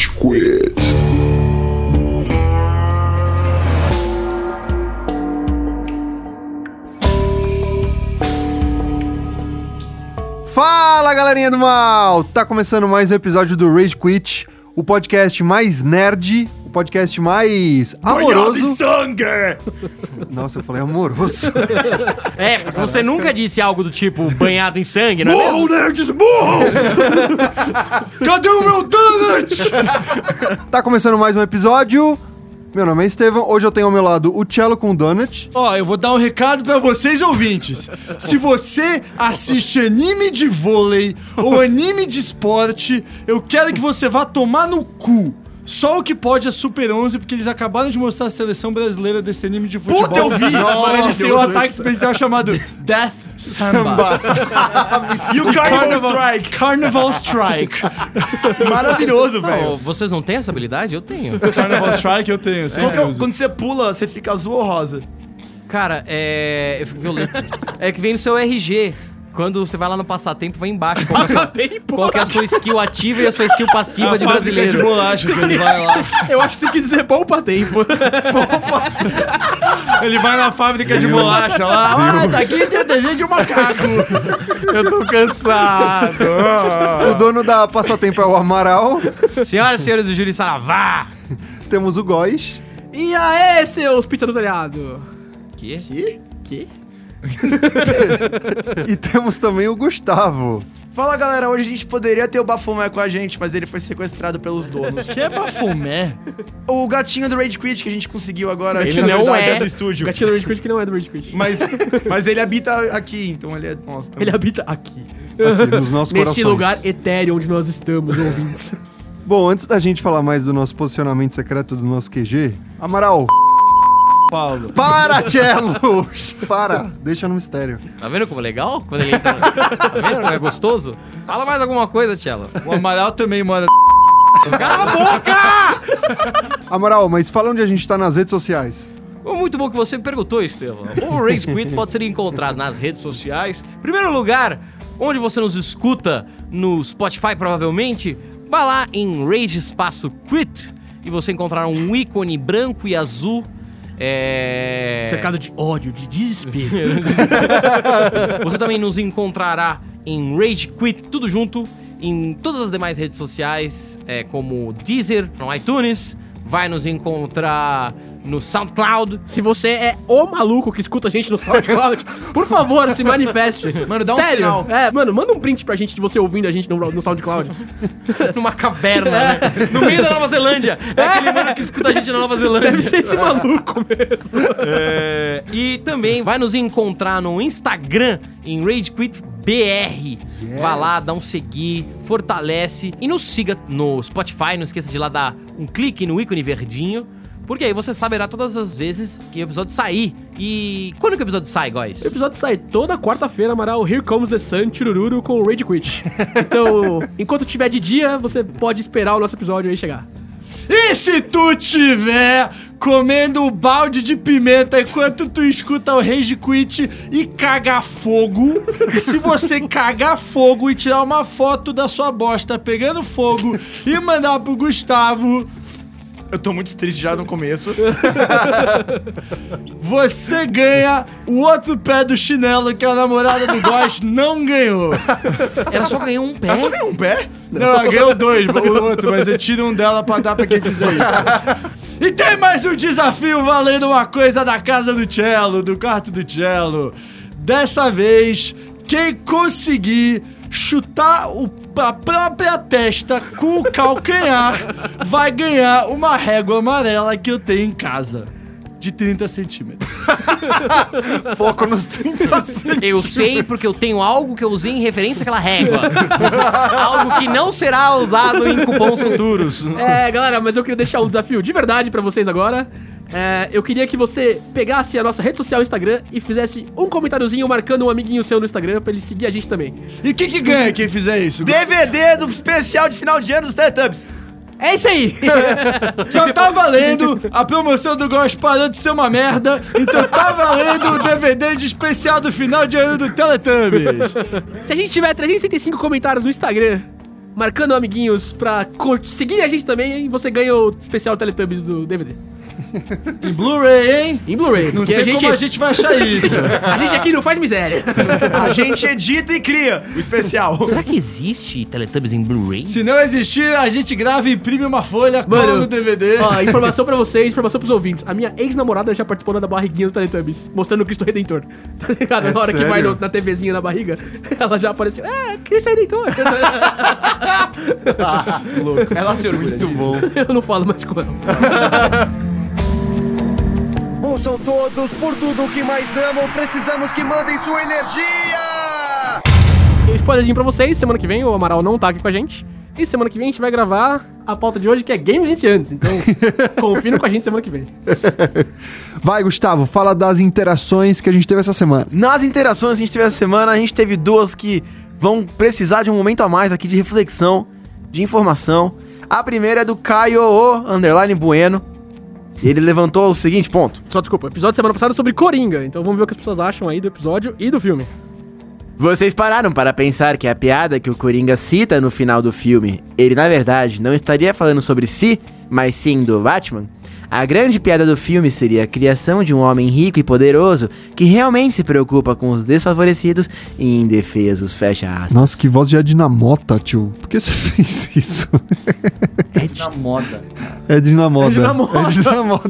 Rage Quit. Fala galerinha do mal! Tá começando mais um episódio do Rage Quit, o podcast mais nerd, podcast mais amoroso. Nossa, eu falei amoroso. É, porque você nunca disse algo do tipo banhado em sangue, não é mesmo? nerds, morram! Cadê o meu donut? tá começando mais um episódio. Meu nome é Estevam, hoje eu tenho ao meu lado o Cello com o Donut. Ó, eu vou dar um recado pra vocês ouvintes. Se você assiste anime de vôlei ou anime de esporte, eu quero que você vá tomar no cu. Só o que pode é Super 11, porque eles acabaram de mostrar a seleção brasileira desse anime de futebol. Puta, eu vi! Agora eles têm um ataque especial chamado Death Samba. E o Carnival Strike. Carnival Strike. Maravilhoso, velho. vocês não têm essa habilidade? Eu tenho. Carnival Strike eu tenho, Qual sempre que é uso. Quando você pula, você fica azul ou rosa? Cara, é. Eu fico violento. É que vem no seu RG. Quando você vai lá no passatempo, vai embaixo. Qual, que é a sua- Passatempo? qual que é a sua skill ativa e a sua skill passiva de A fábrica brasileiro? de bolacha que ele vai lá. Eu acho que você quis dizer poupa tempo. Ele vai na fábrica de bolacha lá. Ah, tá aqui tem desenho de um macaco. Eu tô cansado. O dono da Passatempo é o Amaral. Senhoras e senhores do Júri Saravá. Temos o Góis. E aí, seus pizza no telhado? Que? Que? E temos também o Gustavo. Fala galera, hoje a gente poderia ter o Bafomé com a gente, mas ele foi sequestrado pelos donos. Que é bafomé? o gatinho do Rage Quit que a gente conseguiu agora, Ele que na não verdade é. do estúdio. Gatinho do Rage Quit que não é do Rage Quit. Mas, mas ele habita aqui, então ele é nosso. também. Ele habita aqui. Aqui nos nossos Nesse corações. lugar etéreo onde nós estamos, ouvintes. Bom, antes da gente falar mais do nosso posicionamento secreto do nosso QG, Amaral, Paulo. para, Cello! para, deixa no mistério. Tá vendo como é legal? Quando ele entra. Tá vendo? Não é gostoso? Fala mais alguma coisa, Tchelo. O Amaral também mora. Cala a boca! Amaral, mas fala onde a gente tá nas redes sociais. Muito bom que você me perguntou, Estevam. O Race Quit pode ser encontrado nas redes sociais. Primeiro lugar, onde você nos escuta no Spotify, provavelmente, vá lá em Rage Espaço Quit e você encontrará um ícone branco e azul. É... Cercado de ódio, de desespero. Você também nos encontrará em Rage Quit, tudo junto, em todas as demais redes sociais, é, como Deezer, no iTunes, vai nos encontrar no SoundCloud. Se você é o maluco que escuta a gente no SoundCloud, por favor, se manifeste. Mano, dá um Sério? sinal. É, mano, manda um print pra gente de você ouvindo a gente no, no SoundCloud. numa caverna, né? No meio da Nova Zelândia. É aquele mano que escuta a gente na Nova Zelândia. Deve ser esse maluco mesmo. É, e também vai nos encontrar no Instagram em Rage Quit BR. Vá lá, dá um seguir, fortalece e nos siga no Spotify. Não esqueça de lá dar um clique no ícone verdinho. Porque aí você saberá todas as vezes que o episódio sair. E quando que o episódio sai, guys? O episódio sai toda quarta-feira, Amaral. Here Comes the Sun, Churururu com o Rage Quit. Então, enquanto tiver de dia, você pode esperar o nosso episódio aí chegar. E se tu tiver comendo um balde de pimenta enquanto tu escuta o Rage Quit e cagar fogo, se você cagar fogo e tirar uma foto da sua bosta pegando fogo e mandar pro Gustavo, Eu tô muito triste já no começo. você ganha o outro pé do chinelo que a namorada do Góis não ganhou. Ela só ganhou um pé. Ela só ganhou um pé? Não, ela ganhou dois, o outro, mas eu tiro um dela pra dar pra quem fizer isso. E tem mais um desafio valendo uma coisa da casa do Cello, do quarto do Cello. Dessa vez, quem conseguir chutar o, a própria testa com o calcanhar vai ganhar uma régua amarela que eu tenho em casa. De 30 centímetros. Foco nos 30 segundos. Eu sei porque eu tenho algo que eu usei em referência àquela régua. algo que não será usado em cupons futuros. É, galera, mas eu queria deixar um desafio de verdade pra vocês agora. É, eu queria que você pegasse a nossa rede social Instagram e fizesse um comentáriozinho marcando um amiguinho seu no Instagram pra ele seguir a gente também. E o que, que ganha quem fizer isso? DVD do especial de final de ano dos Teletubbies. É isso aí! Já tá valendo, a promoção do Ghost parou de ser uma merda, então tá valendo o DVD de especial do final de ano do Teletubbies. Se a gente tiver 365 comentários no Instagram marcando amiguinhos pra seguir a gente também, você ganha o especial Teletubbies do DVD. Em Blu-ray, hein? Em Blu-ray. Não porque sei a gente, como a gente vai achar isso. a gente aqui não faz miséria. A gente edita e cria o especial. Será que existe Teletubbies em Blu-ray? Se não existir, a gente grava e imprime uma folha, Mano, cola no DVD. Ó, informação pra vocês, informação pros ouvintes. A minha ex-namorada já participou da barriguinha do Teletubbies, mostrando o Cristo Redentor. Tá ligado? É na hora que sério? vai no- na TVzinha na barriga, ela já apareceu. É, Cristo Redentor. Ela se orgulha Muito disso. bom. Eu não falo mais com ela. Ouçam todos por tudo que mais amam, precisamos que mandem sua energia! E spoilerzinho pra vocês, semana que vem o Amaral não tá aqui com a gente. E semana que vem a gente vai gravar a pauta de hoje, que é Games Iniciantes. Então, confira com a gente semana que vem. Vai, Gustavo, fala das interações que a gente teve essa semana. Nas interações que a gente teve essa semana, a gente teve duas que vão precisar de um momento a mais aqui de reflexão, de informação. A primeira é do Caio O, underline Bueno. E ele levantou o seguinte ponto. Só desculpa, episódio semana passada sobre Coringa. Então vamos ver o que as pessoas acham aí do episódio e do filme. Vocês pararam para pensar que a piada que o Coringa cita no final do filme, ele na verdade não estaria falando sobre si, mas sim do Batman? A grande piada do filme seria a criação de um homem rico e poderoso que realmente se preocupa com os desfavorecidos e indefesos, fecha aspas. Nossa, que voz de Adinamota, tio. Por que você fez isso? Na moda. É Dinamota. É Dinamota. É Dinamota.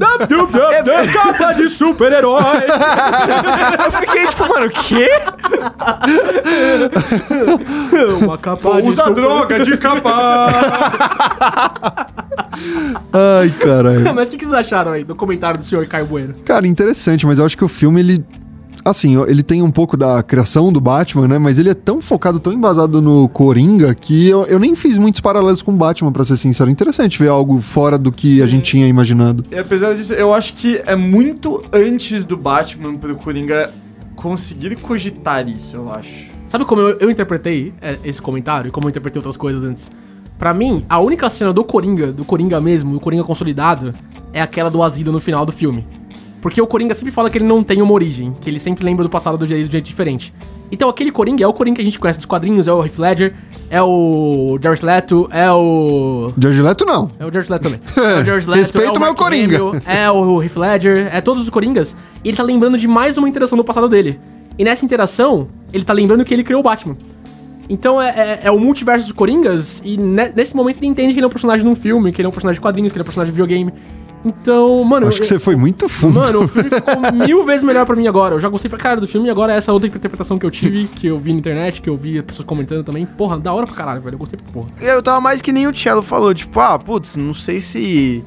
Capa de super-herói! Eu fiquei tipo, mano, o quê? Uma capa de super... droga de capa! Ai, caralho. Mas o que, que vocês acharam aí do comentário do senhor Caio Bueno? Cara, interessante, mas eu acho que o filme, ele. Assim, ele tem um pouco da criação do Batman, né? Mas ele é tão focado, tão embasado no Coringa, que eu, eu nem fiz muitos paralelos com o Batman, pra ser sincero. Interessante ver algo fora do que a gente tinha imaginado. E apesar disso, eu acho que é muito antes do Batman pro Coringa conseguir cogitar isso, eu acho. Sabe como eu, eu interpretei é, esse comentário e como eu interpretei outras coisas antes? Pra mim, a única cena do Coringa, do Coringa mesmo, do Coringa consolidado, é aquela do asilo no final do filme. Porque o Coringa sempre fala que ele não tem uma origem, que ele sempre lembra do passado do jeito, do jeito diferente. Então aquele Coringa é o Coringa que a gente conhece dos quadrinhos, é o Heath Ledger, é o Jared Leto, é o... George Leto, não. É o George Leto também. É o George Leto, Respeita é o meu Coringa. É o Heath Ledger, é todos os Coringas. E ele tá lembrando de mais uma interação do passado dele. E nessa interação, ele tá lembrando que ele criou o Batman. Então é, é- é o multiverso dos Coringas, e ne- nesse momento ele entende que ele é um personagem num filme, que ele é um personagem de quadrinhos, que ele é um personagem de videogame. Então, mano. Acho que eu- você foi muito fundo. Mano, o filme ficou mil vezes melhor pra mim agora. Eu já gostei pra caralho do filme e agora essa outra interpretação que eu tive, que eu vi na internet, que eu vi as pessoas comentando também. Porra, da hora pra caralho, velho. Eu gostei pra porra. Eu tava mais que nem o Cello falou, tipo, ah, putz, não sei se.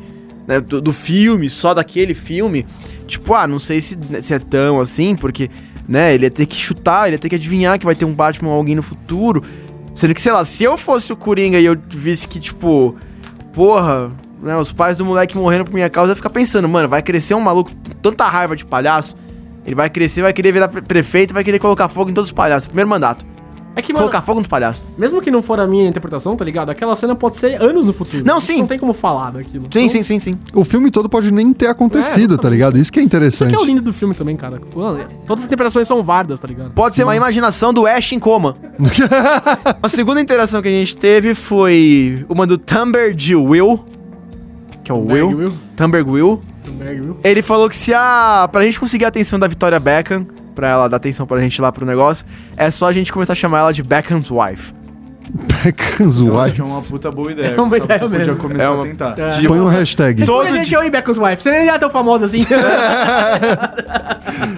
né, do, do filme, só daquele filme. Tipo, ah, não sei se, se é tão assim, porque, né, ele ia ter que chutar, ele ia ter que adivinhar que vai ter um Batman ou alguém no futuro. Sendo que, sei lá, se eu fosse o Coringa e eu visse que, tipo, porra, né, os pais do moleque morreram por minha causa, eu ia ficar pensando, mano, vai crescer um maluco tanta raiva de palhaço. Ele vai crescer, vai querer virar pre- prefeito, vai querer colocar fogo em todos os palhaços. Primeiro mandato. É que, mano, Colocar fogo nos palhaços. mesmo que não for a minha interpretação, tá ligado? Aquela cena pode ser anos no futuro. Não, sim. Não tem como falar daquilo. Sim, Então, sim, sim, sim. O filme todo pode nem ter acontecido, É, tá ligado? Isso que é Isso interessante. que é o lindo do filme também, cara. Mano, todas as interpretações são válidas, tá ligado? Pode ser uma imaginação do Ash em coma. a segunda interação que a gente teve foi uma do Tumber de Will. Que é o Will. Will. Tumber Will. Ele falou que se a. Pra gente conseguir a atenção da Victoria Beckham, pra ela dar atenção pra gente lá pro negócio, é só a gente começar a chamar ela de Beckham's Wife. Beckham's Eu acho Wife. que é uma puta boa ideia. É uma ideia você podia mesmo. começar É a uma- tentar. É. Põe um hashtag. Responde a Todo gente dia- aí, Beckham's Wife. Você nem é tão famosa assim.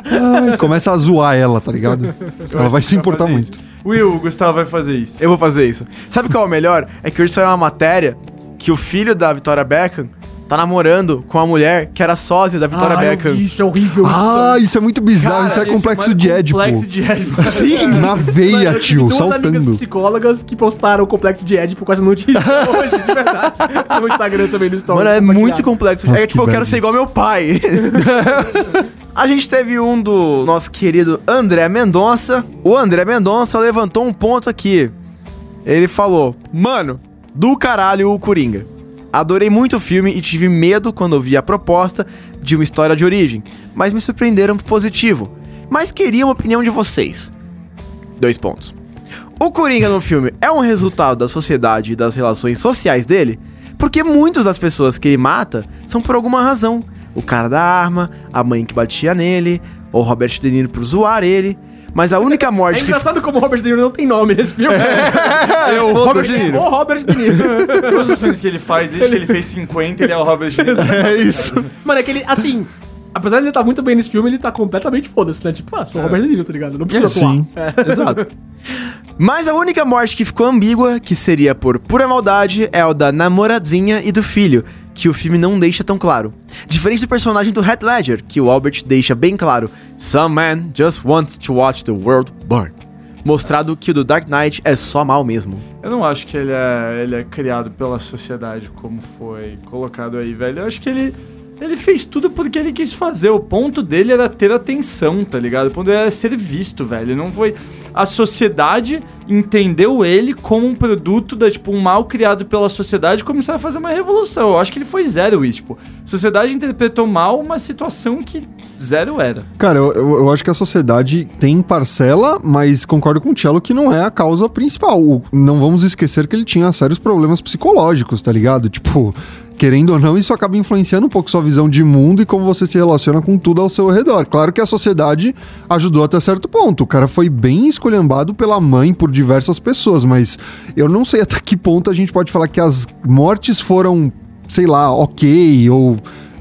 Ai, começa a zoar ela, tá ligado? Ela vai se importar muito. isso. Will, o Gustavo vai fazer isso. Eu vou fazer isso. Sabe qual é o melhor? É que hoje saiu uma matéria que o filho da Victoria Beckham tá namorando com a mulher que era sósia da Victoria Ah, eu Beckham. vi, Isso é horrível. Ah, isso é muito bizarro. isso é complexo mano de Édipo. Complexo de Édipo. Sim, na Mano, veia, eu tive tio, duas amigas saltando. psicólogas que postaram o complexo de Édipo com essa notícia hoje, de verdade. No Instagram também, no Stories. Mano, é muito complexo. Nossa, é tipo, que eu quero ser igual meu pai. A gente teve um do nosso querido André Mendonça. O André Mendonça levantou um ponto aqui. Ele falou: Mano, do caralho o Coringa. Adorei muito o filme e tive medo quando ouvi a proposta de uma história de origem, mas me surpreenderam positivo. Mas queria uma opinião de vocês. Dois pontos. O Coringa no filme é um resultado da sociedade e das relações sociais dele? Porque muitas das pessoas que ele mata são por alguma razão. O cara da arma, a mãe que batia nele, ou Robert De Niro por zoar ele. Mas a única É morte que engraçado como o Robert De Niro não tem nome nesse filme. é o Robert De Niro. O Robert De Niro. Todos os filmes que ele faz, desde que ele fez 50, ele é o Robert De Niro. É isso. Mano, é que ele, assim... Apesar de ele estar muito bem nesse filme, ele tá completamente foda-se, né? Tipo, ah, sou o Robert De Niro, tá ligado? Não precisa atuar. Sim. É. Exato. Mas a única morte que ficou ambígua, que seria por pura maldade, é o da namoradinha e do filho, que o filme não deixa tão claro. Diferente do personagem do Heath Ledger, que o Albert deixa bem claro: Some man just wants to watch the world burn. Mostrado que o do Dark Knight é só mal mesmo. Eu não acho que ele é, ele é criado pela sociedade como foi colocado aí, velho. Eu acho que ele, ele fez tudo porque ele quis fazer. O ponto dele era ter atenção, tá ligado? O ponto dele era ser visto, velho. Não foi. A sociedade entendeu ele como um produto da, tipo, um mal criado pela sociedade e começaram a fazer uma revolução. Eu acho que ele foi zero isso, tipo. A sociedade interpretou mal uma situação que zero era. Cara, eu, eu, eu acho que a sociedade tem parcela, mas concordo com o Cello que não é a causa principal. O- não vamos esquecer que ele tinha sérios problemas psicológicos, tá ligado? Tipo, querendo ou não, isso acaba influenciando um pouco sua visão de mundo e como você se relaciona com tudo ao seu redor. Claro que a sociedade ajudou até certo ponto. O cara foi bem escolhambado pela mãe por diversas pessoas, mas eu não sei até que ponto a gente pode falar que as mortes foram, sei lá, ok, ou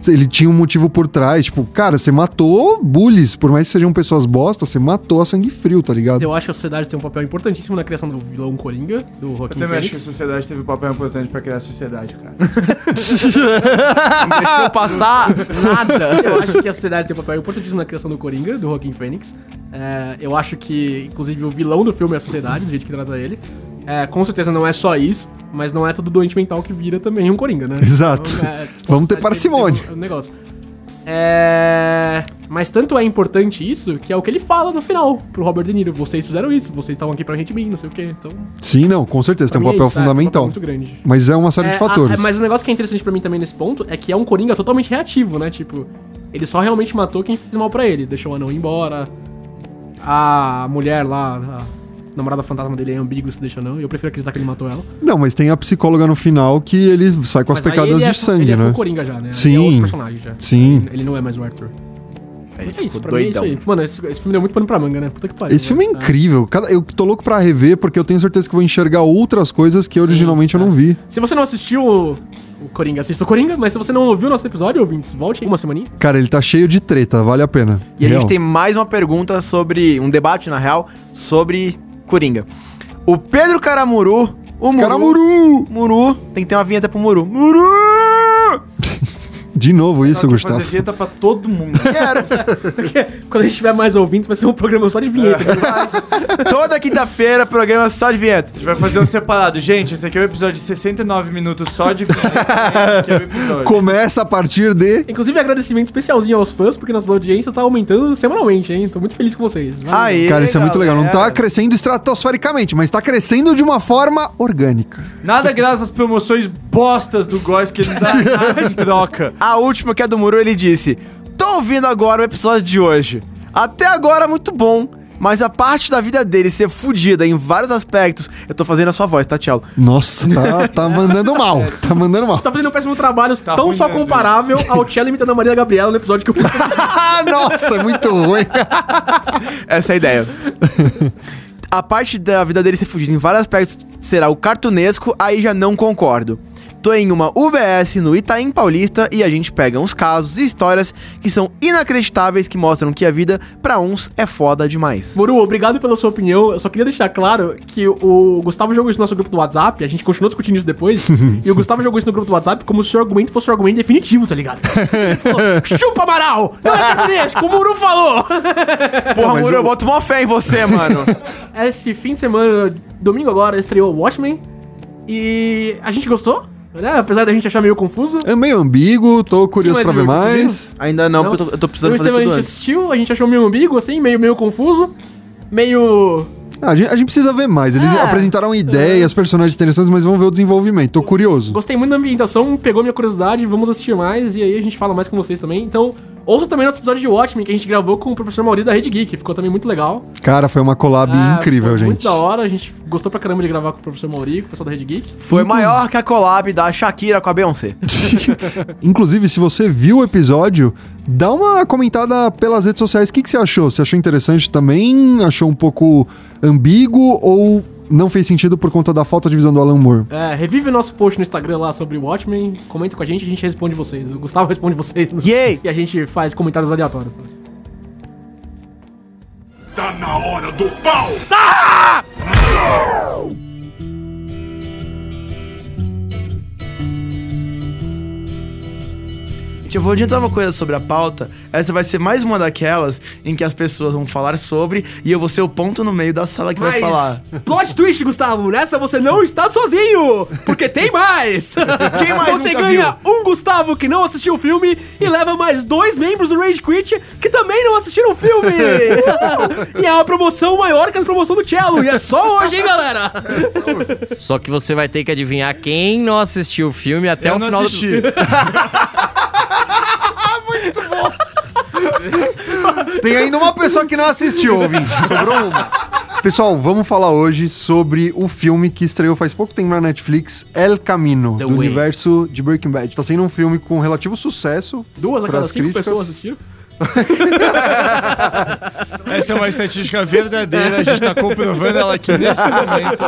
ele tinha um motivo por trás. Tipo, cara, você matou bullies, por mais que sejam pessoas bosta, você matou a sangue frio, tá ligado? Eu acho que a sociedade tem um papel importantíssimo na criação do vilão Coringa, do Eu Joaquim também acho que a sociedade teve um papel importante pra criar a sociedade, cara. Não deixou passar nada. Eu acho que a sociedade tem um papel importantíssimo na criação do Coringa, do Joaquim Fênix. É, eu acho que, inclusive, o vilão do filme é a sociedade, do jeito que trata ele. É, com certeza não é só isso, mas não é todo doente mental que vira também um Coringa, né? Exato. é, tipo, Vamos ter parcimônia. um negócio. É... Mas tanto é importante isso que é o que ele fala no final pro Robert De Niro. Vocês fizeram isso, vocês estavam aqui pra gente bem, não sei o quê. Então, Sim, não, com certeza, tem um é papel isso, é, tem um fundamental. muito grande. Mas é uma série de É, fatores. a- mas o negócio que é interessante pra mim também nesse ponto é que é um Coringa totalmente reativo, né? Tipo, ele só realmente matou quem fez mal pra ele. Deixou o anão ir embora. A mulher lá, a namorada fantasma dele é ambígua, se deixa não. E eu prefiro acreditar que ele matou ela. Não, mas tem a psicóloga no final que ele sai com as Mas pecadas ele de é, sangue, ele é né? full Coringa já, né? Sim. é outro personagem já. Sim. Ele, ele não é mais o Arthur. Ele Mas é isso, ficou pra mim é isso doidão. aí. Mano, esse, esse filme deu muito pano pra manga, né? Puta que pariu. Esse filme é né? incrível. Cada- eu tô louco pra rever porque eu tenho certeza que vou enxergar outras coisas que Sim, originalmente eu é. não vi. Se você não assistiu o, o Coringa, assista o Coringa. Mas se você não ouviu o nosso episódio, ouvintes, volte aí uma semaninha. Cara, ele tá cheio de treta, vale a pena. E a Real. gente tem mais uma pergunta sobre. Um debate, na real, sobre Coringa. O Pedro Caramuru. O Muru. Caramuru! Muru. Tem que ter uma vinheta pro Muru. Muru! De novo isso, Gustavo. fazer dieta pra todo mundo. Quero. Porque quando a gente tiver mais ouvintes, vai ser um programa só de vinheta. Toda quinta-feira, programa só de vinheta. A gente vai fazer um separado. Gente, esse aqui é o episódio de 69 minutos só de vinheta. É o episódio. Começa a partir de. Inclusive, agradecimento especialzinho aos fãs, porque nossa audiência tá aumentando semanalmente, hein? Tô muito feliz com vocês. Aí, Cara, isso é muito legal. Não tá crescendo estratosfericamente, mas tá crescendo de uma forma orgânica. Nada graças às promoções bostas do Góis que ele não dá nada em troca. A última, que é do Muru, ele disse: Tô ouvindo agora o episódio de hoje. Até agora muito bom. Mas a parte da vida dele ser fodida em vários aspectos. Eu tô fazendo a sua voz, tá, Tchelo? Nossa, tá, tá mandando mal. Tá mandando mal. Você tá fazendo um péssimo trabalho, Tá tão ruim, só comparável ao Cello imitando a Maria Gabriela no episódio que eu fiz. Ah, nossa, muito ruim. Essa é a ideia. a parte da vida dele ser fodida em vários aspectos será o cartunesco, aí já não concordo. Tô em uma UBS no Itaim Paulista e a gente pega uns casos e histórias que são inacreditáveis que mostram que a vida pra uns é foda demais. Muru, obrigado pela sua opinião. Eu só queria deixar claro que o Gustavo jogou isso no nosso grupo do WhatsApp, a gente continuou discutindo isso depois, e o Gustavo jogou isso no grupo do WhatsApp como se o seu argumento fosse um argumento definitivo, tá ligado? Ele falou, chupa, Amaral! Não é cartunesco, o Muru falou! Porra, mas Muro, eu- eu boto uma fé em você, mano. Esse fim de semana, domingo agora, estreou Watchmen, e a gente gostou, né? Apesar da gente achar meio confuso. É meio ambíguo, tô curioso pra ver mais. Ainda não, Não? porque eu tô, eu tô Eu precisando e o fazer Estevam, a tudo gente antes. assistiu, a gente achou meio ambíguo, assim, meio, meio confuso, meio... Ah, a, gente, a gente precisa ver mais. Eles É. apresentaram ideias, personagens interessantes, mas vamos ver o desenvolvimento. Tô curioso. Gostei muito da ambientação, pegou minha curiosidade, vamos assistir mais e aí a gente fala mais com vocês também. Então, Ouça também nosso episódio de Watchmen que a gente gravou com o professor Mauri da Rede Geek. Ficou também muito legal. Cara, foi uma collab Ah, incrível, foi gente. Muito da hora. A gente gostou pra caramba de gravar com o professor Mauri, com o pessoal da Rede Geek. Foi maior que a collab da Shakira com a Beyoncé. Inclusive, se você viu o episódio, dá uma comentada pelas redes sociais. O que, que você achou? Você achou interessante também? Achou um pouco ambíguo ou não fez sentido por conta da falta de visão do Alan Moore? É, revive o nosso post no Instagram lá sobre o Watchmen. Comenta com a gente, a gente responde vocês. O Gustavo responde vocês. Yay! E a gente faz comentários aleatórios também. Tá na hora do pau! Gente, eu vou adiantar uma coisa sobre a pauta. Essa vai ser mais uma daquelas em que as pessoas vão falar sobre e eu vou ser o ponto no meio da sala que vai falar. plot twist, Gustavo, nessa você não está sozinho, porque tem mais. Quem mais Você nunca ganha um Gustavo que não assistiu o filme e leva mais dois membros do Rage Quit que também não assistiram o filme. e é uma promoção maior que a promoção do Cello, e é só hoje, hein, galera? Só que você vai ter que adivinhar quem não assistiu o filme até Eu o não final assisti. do Tem ainda uma pessoa que não assistiu, ouvinte. Sobrou uma. Pessoal, vamos falar hoje sobre o filme que estreou faz pouco tempo na Netflix, El Camino, The do Way. universo de Breaking Bad. Tá sendo um filme com relativo sucesso. Duas a cada cinco críticas. pessoas assistiram. Essa é uma estatística verdadeira, a gente tá comprovando ela aqui nesse momento.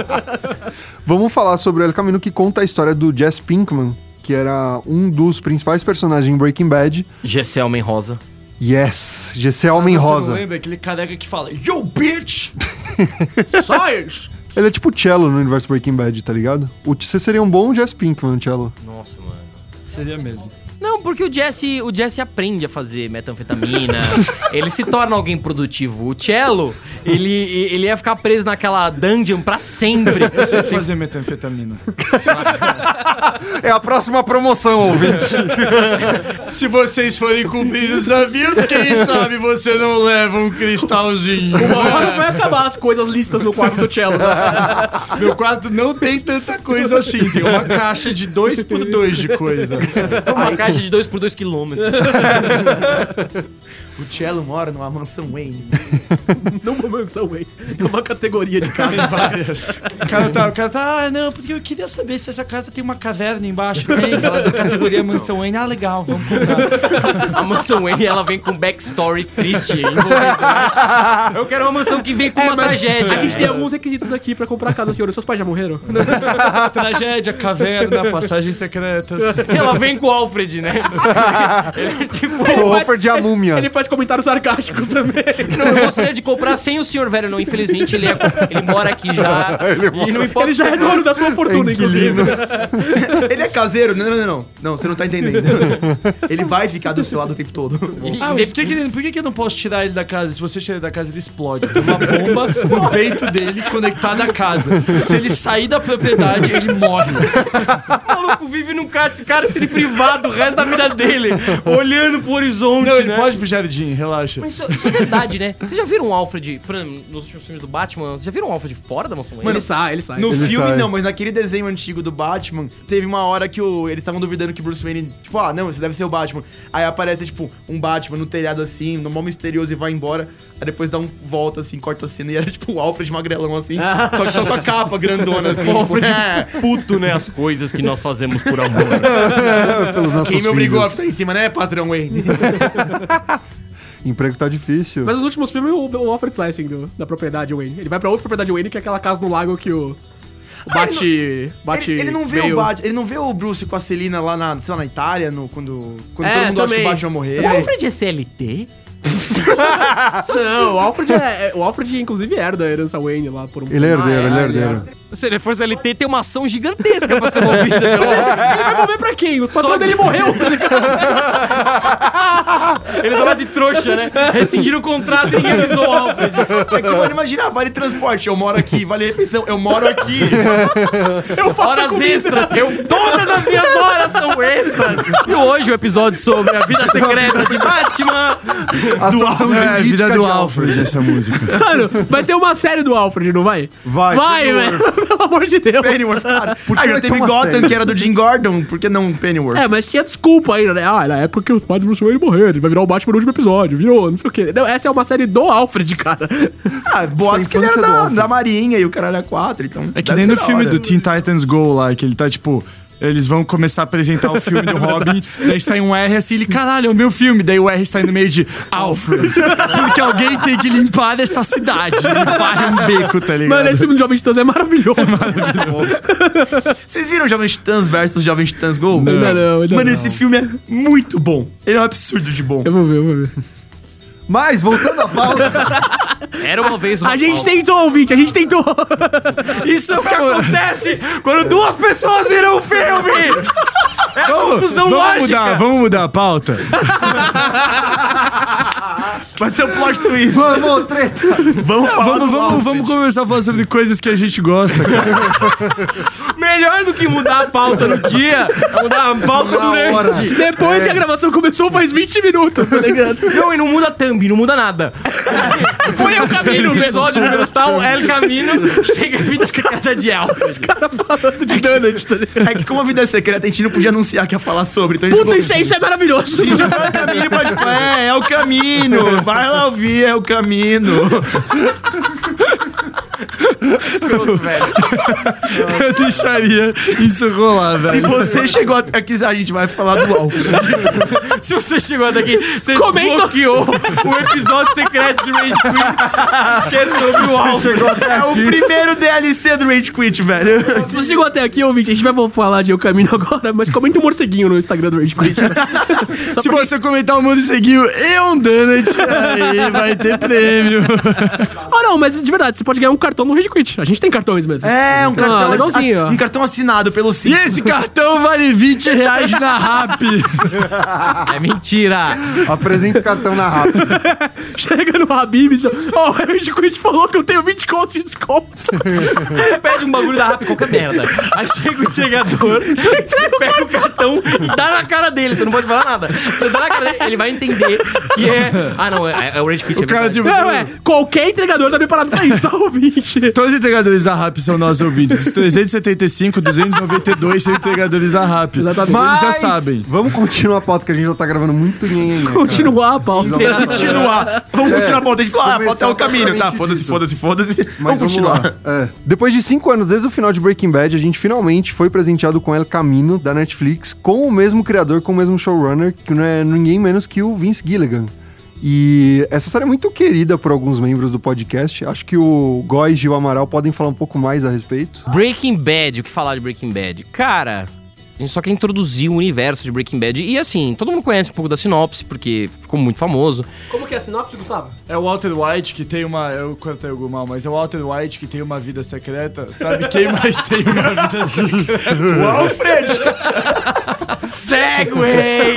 Vamos falar sobre El Camino, que conta a história do Jess Pinkman, que era um dos principais personagens em Breaking Bad. Gessé Homem Rosa. Yes, GC Homem Você Rosa. não lembra aquele careca que fala Yo, bitch! Science! Ele é tipo o Cello no universo Breaking Bad, tá ligado? O, você seria um bom Jess Pinkman, Cello. Nossa, mano. Seria mesmo. Não, porque o Jesse, o Jesse aprende a fazer metanfetamina. ele se torna alguém produtivo. O Cello, ele, ele ia ficar preso naquela dungeon pra sempre. Eu sei fazer metanfetamina. É a próxima promoção, ouvinte. Se vocês forem cumprir os navios, quem sabe você não leva um cristalzinho. Uma hora vai acabar as coisas listas no quarto do Cello. Meu quarto não tem tanta coisa assim. Tem uma caixa de 2 por 2 de coisa. Uma caixa de 2 por 2 quilômetros. O Cello mora numa mansão Wayne. Numa mansão, hein? É uma categoria de casa. Várias. O cara tá, o cara tá, ah, não, porque eu queria saber se essa casa tem uma caverna embaixo. Tem, ela é da categoria mansão Wayne. Ah, legal, vamos comprar. A mansão Wayne, ela vem com backstory triste envolvido. né? Eu quero uma mansão que vem com uma mas tragédia. A gente tem alguns requisitos aqui pra comprar a casa, senhor. Seus pais já morreram? Tragédia, caverna, passagens secretas. Ela vem com o Alfred, né? Ele é tipo... o Alfred e a múmia. Ele faz comentários sarcásticos também. Não, eu gostaria de comprar sem o senhor velho, não. Infelizmente, ele, é, ele mora aqui já. e não importa Ele já é dono da sua fortuna, inclusive. Ele é caseiro? Não, não, não, não. Não, você não tá entendendo. Ele vai ficar do seu lado o tempo todo. E- Ah, mas por que, que, ele- por que, que eu não posso tirar ele da casa? Se você tirar ele da casa, ele explode. Tem uma bomba no peito dele conectada à casa. Se ele sair da propriedade, ele morre. O maluco vive num cárcere, cárcere privado o resto da vida dele, olhando pro horizonte, Não, ele né? pode jardim, relaxa. Mas isso, isso é verdade, né? Vocês já viram o Alfred, exemplo, nos últimos filmes do Batman, vocês já viram o Alfred fora da mansão Wayne? Ele sai, ele sai. No Ele filme, sai. não, mas naquele desenho antigo do Batman, teve uma hora que o, eles estavam duvidando que Bruce Wayne, tipo, ah, não, você deve ser o Batman. Aí aparece, tipo, um Batman no telhado assim, no mó misterioso e vai embora. Aí depois dá um volta assim, corta a cena e era tipo o Alfred magrelão assim, só que só com a capa grandona assim. O tipo, Alfred é, puto, né? As coisas que nós fazemos por amor. pelos nossos quem me obrigou a filhos. ficar em cima, né, patrão Wayne? Emprego tá difícil. Mas nos últimos filmes, o, o Alfred sai, assim, do- da propriedade Wayne. Ele vai pra outra propriedade Wayne, que é aquela casa no lago que o... O Bate... Bate ele, ele não vê veio- o Bat, ele não vê o Bruce com a Celina lá na, sei lá, na Itália, no, quando, quando É, todo mundo acha que também. o Batman morreu. O Alfred é CLT? Não, o Alfred, é, é- o Alfred, inclusive, herda a herança Wayne lá por um... Ele é herdeiro, Ah, é, ele é ele é. herdeiro. Se ele for CLT, tem uma ação gigantesca pra ser movida pelo Alfred. Ele vai mover pra quem? O patrão Só- dele morreu, tá ligado? Ele tá lá de trouxa, né? Rescindiram o contrato e ninguém avisou o Alfred. É que, mano, imagina, vale transporte, eu moro aqui, vale refeição, eu moro aqui. Eu faço a Horas comida. extras. Eu, todas as minhas horas são extras. E hoje o episódio sobre a vida secreta de Batman. A situação É, jurídica vida do Alfred, essa música. Mano, vai ter uma série do Alfred, não vai? Vai, Vai, velho. Pelo amor de Deus. Pennyworth, cara. Por que Aí teve Gotham, série? que era do Jim Gordon, por que não Pennyworth? É, mas tinha desculpa ainda, né? Ah, na época que o Batman Bruce Wayne morreu, ele vai virar o Batman no último episódio, virou, não sei o quê. Não, essa é uma série do Alfred, cara. Ah, boatos que ele era da, da Marinha e o cara era 4, então. É que nem no filme do Teen Titans Go lá, que ele tá tipo. Eles vão começar a apresentar o filme do Robin, daí sai um R assim, ele, caralho, é o meu filme. Daí o R sai no meio de Alfred. Porque alguém tem que limpar essa cidade. Vai um beco, tá ligado? Mano, esse filme do Jovem Titãs é maravilhoso. Vocês viram Jovens Titãs versus Jovens Titãs Go? Ainda não, ainda Mano, não. esse filme é muito bom. Ele é um absurdo de bom. Eu vou ver, eu vou ver. Mas, voltando à pauta, Era uma vez uma A gente pauta. tentou, ouvinte, a gente tentou. Isso é o que acontece quando duas pessoas viram um filme! É a conclusão vamos lógica! mudar, vamos mudar a pauta. Vai ser um plot twist. vamos, treta! Vamos falar Vamos, do vamos, vamos começar a falar sobre coisas que a gente gosta, cara. Melhor do que mudar a pauta no dia, é mudar a pauta Na hora. durante. Depois que a gravação começou, faz 20 minutos, tá ligado? Não, e não muda thumb, não muda nada. Foi o caminho, o episódio número tal, El Camino, chega a vida secreta de Alfred. Cara falando de Donut, tá ligado? É que como a vida é secreta, a gente não podia anunciar que ia falar sobre. Então a gente Puta, isso, é- isso é maravilhoso. "Gente, é o caminho pra tipo, é, é o caminho. Vai lá ouvir, é o caminho. Eu deixaria isso rolar, Se velho. você chegou até aqui, a gente vai falar do Alfred. Se você chegou até aqui, você Comenta. desbloqueou o episódio secreto de Rage Quit, que é sobre o até É o primeiro DLC do Rage Quit, velho. Se você chegou até aqui, ouvinte, a gente vai falar de Eu Caminho agora, mas comenta um morceguinho no Instagram do Rage Quit. né? Se porque- você comentar o mundo seguiu e um donut, aí vai ter prêmio. Ah, não, mas de verdade, você pode ganhar um cartão no Rage Quit. A gente tem cartões mesmo. É, um cartão, Ah, legalzinho, ó. um cartão assinado pelo E Cid. esse cartão vale 20 reais na RAP. É mentira. Apresenta o cartão na rapa. Chega no Habib e diz, ó, o Rage Quit falou que eu tenho 20 contos de desconto. Pede um bagulho da Rap, qualquer merda. Aí chega o entregador, você pega o cartão e dá na cara dele. Você não pode falar nada. Você dá na cara dele, ele vai entender que é. Ah, não, é, é o Rage Quit, é O cara, tipo, Não, é, qualquer entregador tá preparado pra isso, tá, ouvinte? Todos os entregadores da RAP são nossos ouvintes. Os 375, 292 são entregadores da RAP. Exatamente. Eles já Mas, sabem. Vamos continuar a pauta que a gente já tá gravando muito nhenhenhé. Continuar a pauta. Vamos Continuar. Vamos continuar a pauta. A gente fala, ah, a pauta é o caminho. Tá, foda-se, foda-se, foda-se. Mas Vamos vamos, continuar. lá. É. Depois de cinco anos desde o final de Breaking Bad, a gente finalmente foi presenteado com El Camino, da Netflix, com o mesmo criador, com o mesmo showrunner, que não é ninguém menos que o Vince Gilligan. E essa série é muito querida por alguns membros do podcast. Acho que o Góis e o Amaral podem falar um pouco mais a respeito. Breaking Bad, o que falar de Breaking Bad? Cara, a gente só quer introduzir o universo de Breaking Bad. E assim, todo mundo conhece um pouco da sinopse, porque ficou muito famoso. Como que é a sinopse, Gustavo? É o Walter White que tem uma. Eu cortei o mal, mas é o Walter White que tem uma vida secreta. Sabe quem mais tem uma vida secreta? O Alfred! Segway!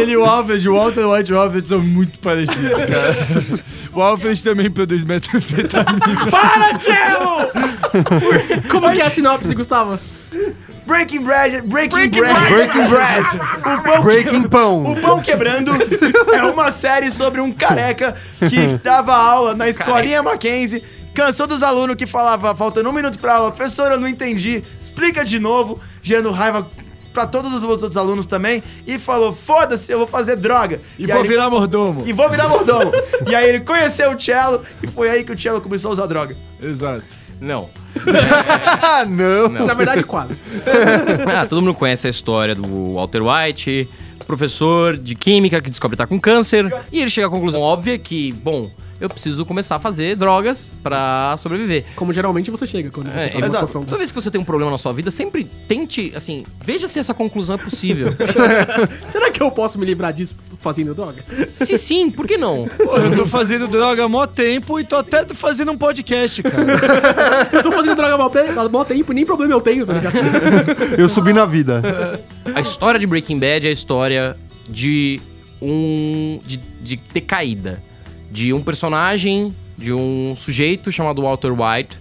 Ele e o Alfred, o Walter White e o Alfred são muito parecidos, cara. O Alfred também produz metanfetamina. Para, Cello! Como que é a sinopse, Gustavo? Breaking Bread, Breaking, Breaking Bread. Breaking Bread! O pão, Breaking Pão! o pão quebrando é uma série sobre um careca que dava aula na escolinha Mackenzie, cansou dos alunos que falava, faltando um minuto pra aula, professor, eu não entendi, explica de novo, gerando raiva pra todos os outros alunos também, e falou, foda-se, eu vou fazer droga. E aí vou ele- virar mordomo. E vou virar mordomo. e aí ele conheceu o Cello, e foi aí que o Cello começou a usar droga. Exato. Não. Ah, não! Na verdade, quase. Ah, todo mundo conhece a história do Walter White, professor de química que descobre que tá com câncer. E ele chega à conclusão óbvia que, bom, eu preciso começar a fazer drogas pra sobreviver. Como geralmente você chega quando você É, tá numa situação. Toda vez que você tem um problema na sua vida, sempre tente, assim, veja se essa conclusão é possível. Será que eu posso me livrar disso fazendo droga? se sim, por que não? Pô, eu tô fazendo droga há mó tempo e tô até fazendo um podcast, cara. Eu tô fazendo droga há mó tempo e nem problema eu tenho, tá ligado? Eu subi na vida. A história de Breaking Bad é a história de um. de, de decaída. De um personagem, de um sujeito chamado Walter White,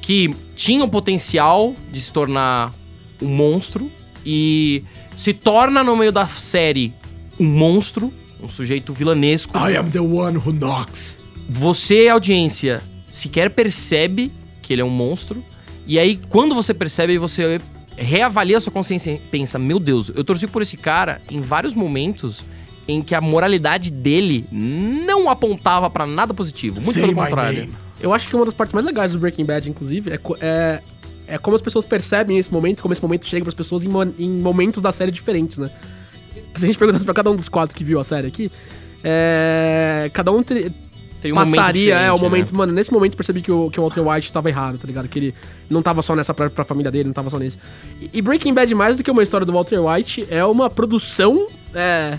que tinha o potencial de se tornar um monstro e se torna no meio da série um monstro, um sujeito vilanesco. am the one who knocks. Você, audiência, sequer percebe que ele é um monstro. E aí, quando você percebe, você reavalia a sua consciência e pensa: Meu Deus, eu torci por esse cara em vários momentos em que a moralidade dele não apontava pra nada positivo. Muito Say pelo contrário. Eu acho que uma das partes mais legais do Breaking Bad, inclusive, é, é, é como as pessoas percebem esse momento, como esse momento chega pras pessoas em, em momentos da série diferentes, né? Se a gente perguntasse pra cada um dos quatro que viu a série aqui, é, cada um ter- um passaria, é, o momento, né? mano, nesse momento percebi que o, que o Walter White tava errado, tá ligado? Que ele não tava só nessa pra, pra família dele, não tava só nesse. E, e Breaking Bad, mais do que uma história do Walter White, é uma produção é,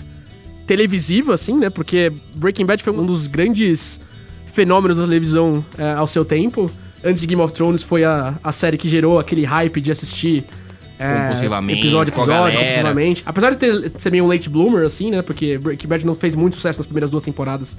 televisiva, assim, né? Porque Breaking Bad foi um dos grandes fenômenos da televisão é, ao seu tempo. Antes de Game of Thrones foi a, a série que gerou aquele hype de assistir é, Compulsivamente, episódio episódio, compulsivamente. Apesar de ter, ser meio um late bloomer, assim, né? Porque Breaking Bad não fez muito sucesso nas primeiras duas temporadas.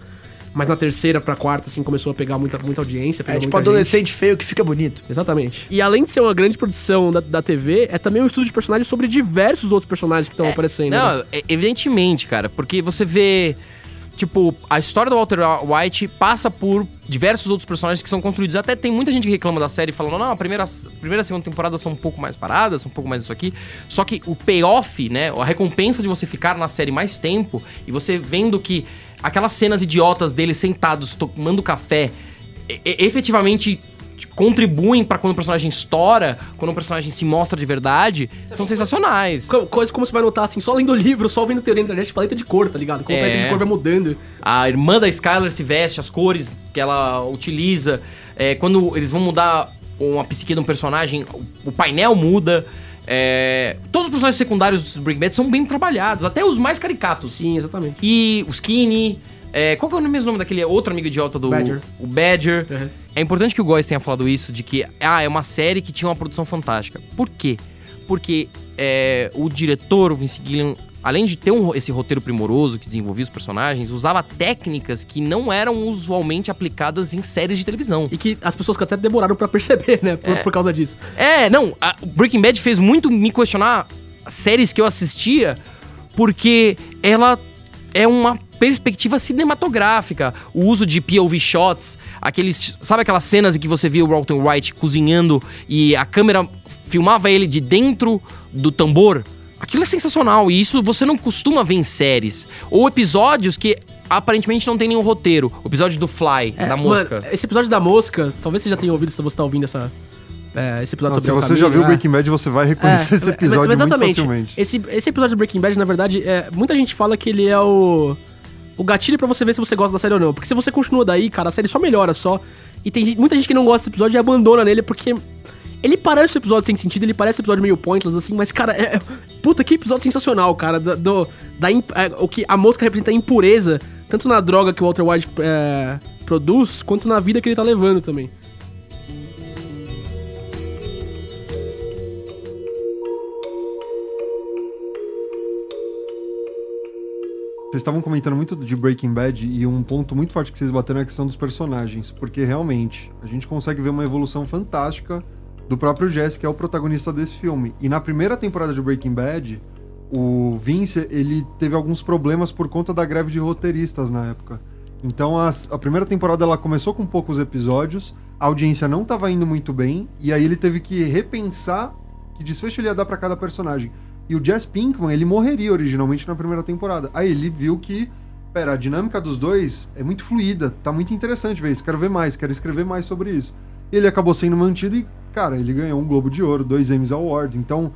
Mas na terceira pra quarta, assim, começou a pegar muita, muita audiência. É tipo muita gente. adolescente feio que fica bonito. Exatamente. E além de ser uma grande produção da, da TV, é também um estudo de personagens sobre diversos outros personagens que estão aparecendo. né? Não, é- evidentemente, cara, porque você vê. Tipo, a história do Walter White passa por diversos outros personagens que são construídos. Até tem muita gente que reclama da série falando, não, a primeira, a primeira e segunda temporada são um pouco mais paradas, são um pouco mais isso aqui. Só que o payoff, né? A recompensa de você ficar na série mais tempo e você vendo que aquelas cenas idiotas deles sentados tomando café e- e- efetivamente contribuem pra quando o personagem estoura, quando o personagem se mostra de verdade, são sensacionais. Co- Coisa como você vai notar, assim, só lendo o livro, só vendo teoria na internet, paleta de cor, tá ligado? Como a paleta É. de cor vai mudando. A irmã da Skylar se veste, as cores que ela utiliza. É, quando eles vão mudar uma psique de um personagem, o painel muda. É, todos os personagens secundários do Breaking Bad são bem trabalhados, até os mais caricatos. Sim, exatamente. E o Skinny. é, qual que é o mesmo nome daquele outro amigo idiota do. Badger. O Badger. Uhum. É importante que o Góes tenha falado isso, de que ah, é uma série que tinha uma produção fantástica. Por quê? Porque é, o diretor, o Vince Gilliam, além de ter um- esse roteiro primoroso que desenvolvia os personagens, usava técnicas que não eram usualmente aplicadas em séries de televisão. E que as pessoas que até demoraram pra perceber, né? Por, por causa disso. É, não, Breaking Bad fez muito me questionar séries que eu assistia, porque ela é uma perspectiva cinematográfica. O uso de POV shots, aqueles. Sabe aquelas cenas em que você via o Walter White cozinhando e a câmera filmava ele de dentro do tambor? Aquilo é sensacional e isso você não costuma ver em séries. Ou episódios que aparentemente não tem nenhum roteiro. O episódio do Fly, É, da mosca. mano, esse episódio da mosca, talvez você já tenha ouvido se você tá ouvindo essa, é, esse episódio Não, se sobre você o já caminho, viu é. Breaking Bad, você vai reconhecer esse mas- episódio mas muito exatamente. facilmente. Esse, esse episódio de Breaking Bad, na verdade, é, muita gente fala que ele é o. O gatilho pra você ver se você gosta da série ou não. Porque se você continua daí, cara, a série só melhora só. E tem gente- muita gente que não gosta desse episódio e abandona nele porque. Ele parece um episódio sem sentido, ele parece um episódio meio pointless, assim, mas, cara, é. é- Puta, que episódio sensacional, cara. Do, do- da, é, o que a mosca representa a impureza, tanto na droga que o Walter White é, produz, quanto na vida que ele tá levando também. Vocês estavam comentando muito de Breaking Bad e um ponto muito forte que vocês bateram é a questão dos personagens, porque realmente a gente consegue ver uma evolução fantástica do próprio Jesse, que é o protagonista desse filme. E na primeira temporada de Breaking Bad, o Vince, ele teve alguns problemas por conta da greve de roteiristas na época. Então as- a primeira temporada ela começou com poucos episódios, a audiência não estava indo muito bem, e aí ele teve que repensar que desfecho ele ia dar pra cada personagem. E o Jess Pinkman, ele morreria originalmente na primeira temporada. Aí ele viu que, pera, a dinâmica dos dois é muito fluida, tá muito interessante ver isso, quero ver mais, quero escrever mais sobre isso. Ele acabou sendo mantido e, cara, ele ganhou um Globo de Ouro, dois Emmys Awards, então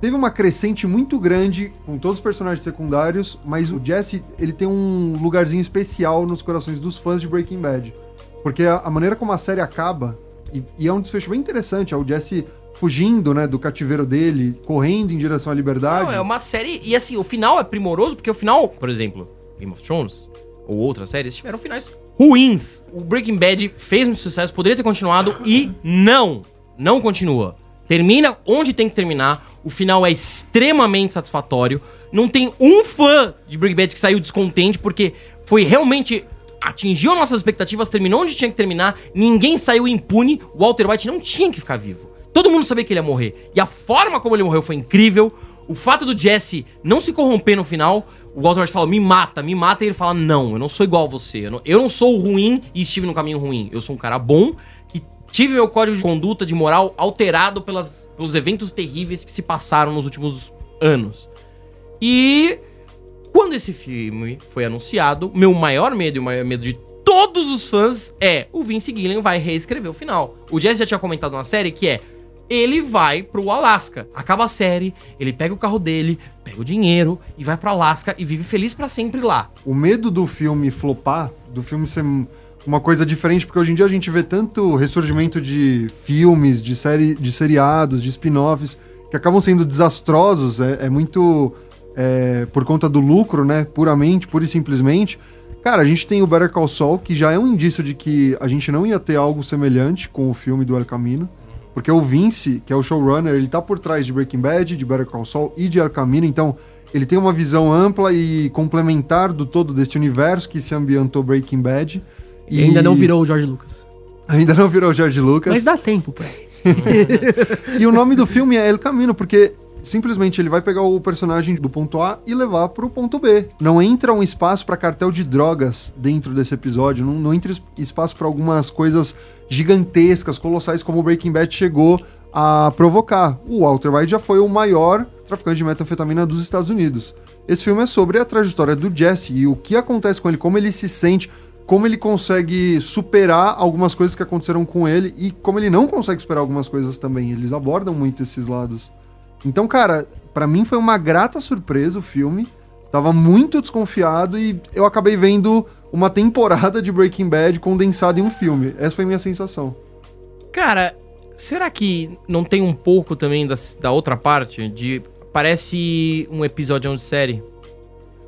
teve uma crescente muito grande com todos os personagens secundários, mas o Jesse, ele tem um lugarzinho especial nos corações dos fãs de Breaking Bad. Porque a, a maneira como a série acaba, e, e é um desfecho bem interessante, é o Jesse fugindo, né, do cativeiro dele, correndo em direção à liberdade. Não, é uma série. E assim, o final é primoroso, porque o final, por exemplo, Game of Thrones, ou outras séries, tiveram finais ruins. O Breaking Bad fez muito sucesso, poderia ter continuado e não. Não continua. Termina onde tem que terminar. O final é extremamente satisfatório. Não tem um fã de Breaking Bad que saiu descontente, porque foi realmente. Atingiu nossas expectativas, terminou onde tinha que terminar, ninguém saiu impune, o Walter White não tinha que ficar vivo. Todo mundo sabia que ele ia morrer. E a forma como ele morreu foi incrível. O fato do Jesse não se corromper no final, o Walter White fala, me mata, me mata, e ele fala, não, eu não sou igual a você. Eu não, eu não sou ruim e estive no caminho ruim. Eu sou um cara bom que tive meu código de conduta, de moral, alterado pelas, pelos eventos terríveis que se passaram nos últimos anos. E Quando esse filme foi anunciado, meu maior medo e o maior medo de todos os fãs é o Vince Gillian vai reescrever o final. O Jesse já tinha comentado na série que é ele vai pro Alasca. Acaba a série, ele pega o carro dele, pega o dinheiro e vai pro Alasca e vive feliz pra sempre lá. O medo do filme flopar, do filme ser uma coisa diferente, porque hoje em dia a gente vê tanto ressurgimento de filmes, de série, de seriados, de spin-offs, que acabam sendo desastrosos, é, é muito é, por conta do lucro, né? Puramente, pura e simplesmente. Cara, a gente tem o Better Call Saul, que já é um indício de que a gente não ia ter algo semelhante com o filme do El Camino. Porque o Vince, que é o showrunner, ele tá por trás de Breaking Bad, de Better Call Saul e de El Camino, então ele tem uma visão ampla e complementar do todo deste universo que se ambientou Breaking Bad. E ainda não virou o George Lucas. Ainda não virou o George Lucas. Mas dá tempo pra ele. e o nome do filme é El Camino, porque simplesmente ele vai pegar o personagem do ponto A e levar pro ponto B. Não entra um espaço para cartel de drogas dentro desse episódio, não, não entra espaço para algumas coisas gigantescas, colossais como o Breaking Bad chegou a provocar. O Walter White já foi o maior traficante de metanfetamina dos Estados Unidos. Esse filme é sobre a trajetória do Jesse e o que acontece com ele, como ele se sente, como ele consegue superar algumas coisas que aconteceram com ele e como ele não consegue superar algumas coisas também. Eles abordam muito esses lados. Então, cara, para mim foi uma grata surpresa o filme. Tava muito desconfiado e eu acabei vendo uma temporada de Breaking Bad condensada em um filme. Essa foi minha sensação. Cara, será que não tem um pouco também da, da outra parte? De. Parece um episódio de série.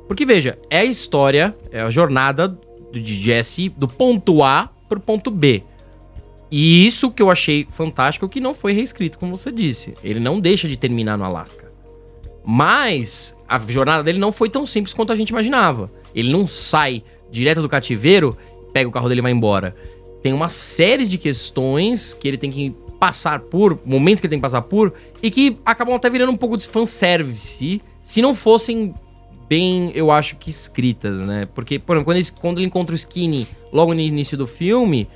Porque veja, é a história, é a jornada de Jesse do ponto A pro ponto B. E isso que eu achei fantástico que não foi reescrito, como você disse. Ele não deixa de terminar no Alasca. Mas a jornada dele não foi tão simples quanto a gente imaginava. Ele não sai direto do cativeiro, pega o carro dele e vai embora. Tem uma série de questões que ele tem que passar por, momentos que ele tem que passar por, e que acabam até virando um pouco de fanservice, se não fossem bem, eu acho que escritas, né? Porque, por exemplo, quando ele, quando ele encontra o Skinny logo no início do filme,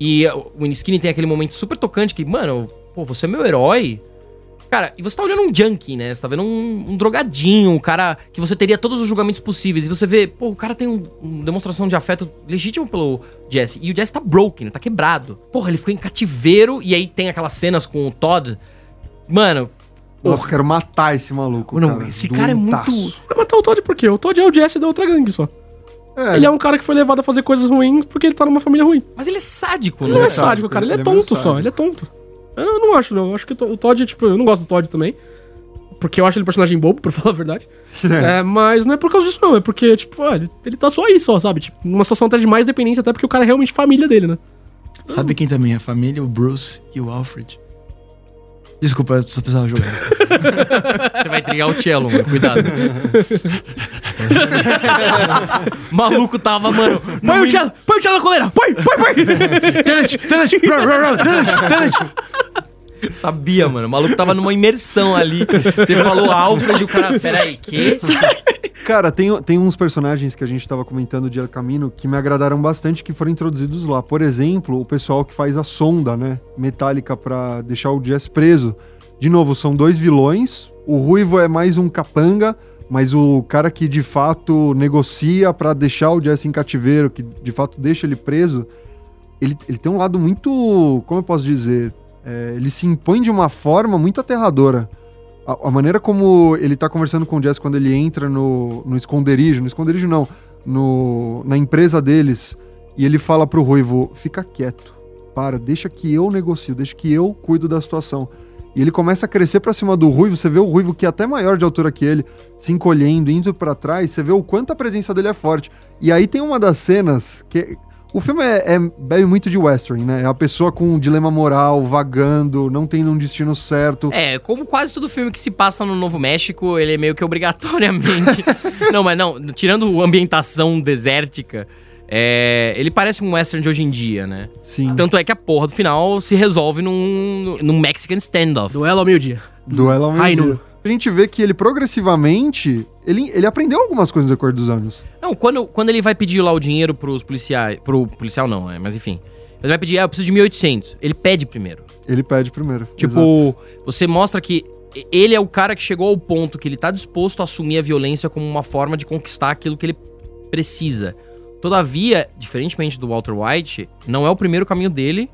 e o Skinny tem aquele momento super tocante que, mano, pô, você é meu herói. Cara, e você tá olhando um junkie, né? Você tá vendo um, um, drogadinho, um cara que você teria todos os julgamentos possíveis. E você vê, pô, o cara tem uma um demonstração de afeto legítimo pelo Jesse. E o Jesse tá broken? Tá quebrado. Porra, ele ficou em cativeiro e aí tem aquelas cenas com o Todd. Mano. Nossa, quero matar esse maluco. Não, cara. esse cara é muito. Vai matar o Todd por quê? O Todd é o Jesse da outra gangue só. É. Ele é um cara que foi levado a fazer coisas ruins porque ele tá numa família ruim. Mas ele é sádico, né? Ele não é sádico, cara. Ele, é ele é tonto só. Ele é tonto. Eu não acho, não. Eu acho que o Todd, tipo, eu não gosto do Todd também. Porque eu acho ele um personagem bobo, pra falar a verdade. É. é, mas não é por causa disso, não. É porque, tipo, ah, ele, ele tá só aí, só, sabe? Tipo, numa situação até de mais dependência, até porque o cara é realmente família dele, né? Sabe quem também é família? O Bruce e o Alfred. Desculpa, eu só precisava jogar. Você vai trigar o cello, mano. Cuidado. Maluco tava, mano. Põe o cello! Põe o cello na coleira! Põe! Põe, põe! Tenant! Tenant! Tenant! Tenant! Sabia, mano. O maluco tava numa imersão ali. Você falou Alfred e o cara. Peraí, que? Cara, tem, tem uns personagens que a gente tava comentando de El Camino que me agradaram bastante que foram introduzidos lá. Por exemplo, o pessoal que faz a sonda, né? Metálica para deixar o Jess preso. De novo, são dois vilões. O Ruivo é mais um capanga, mas o cara que de fato negocia para deixar o Jess em cativeiro, que de fato deixa ele preso, ele, ele tem um lado muito. Como eu posso dizer? É, ele se impõe de uma forma muito aterradora. A, a, maneira como ele tá conversando com o Jess quando ele entra no, no esconderijo, no esconderijo não, no, na empresa deles, e ele fala pro Ruivo, fica quieto, para, deixa que eu negocio, deixa que eu cuido da situação. E ele começa a crescer para cima do Ruivo, você vê o Ruivo que é até maior de altura que ele, se encolhendo, indo para trás, você vê o quanto a presença dele é forte. E aí tem uma das cenas que o filme é, é, bebe muito de western, né? É a pessoa com um dilema moral, vagando, não tendo um destino certo. É, como quase todo filme que se passa no Novo México, ele é meio que obrigatoriamente. não, mas não, tirando a ambientação desértica, é, ele parece um western de hoje em dia, né? Sim. Tanto é que a porra do final se resolve num, num Mexican standoff. Duelo ao meio-dia. Duelo ao meio-dia a gente vê que ele progressivamente, ele, ele aprendeu algumas coisas no decorrer dos anos. Não, quando, quando ele vai pedir lá o dinheiro pros policiais, pro policial não, é, mas enfim. Ele vai pedir, ah, eu preciso de 1.800. Ele pede primeiro. Ele pede primeiro. Tipo, exato. você mostra que ele é o cara que chegou ao ponto que ele tá disposto a assumir a violência como uma forma de conquistar aquilo que ele precisa. Todavia, diferentemente do Walter White, não é o primeiro caminho dele.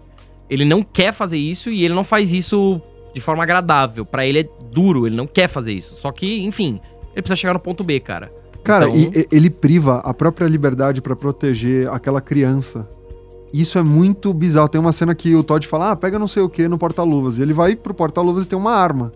Ele não quer fazer isso e ele não faz isso de forma agradável. Pra ele é duro, ele não quer fazer isso. Só que, enfim, ele precisa chegar no ponto B, cara. Cara, Então- e- ele priva a própria liberdade pra proteger aquela criança. Isso é muito bizarro. Tem uma cena que o Todd fala, ah, pega não sei o que no porta-luvas. E ele vai pro porta-luvas e tem uma arma.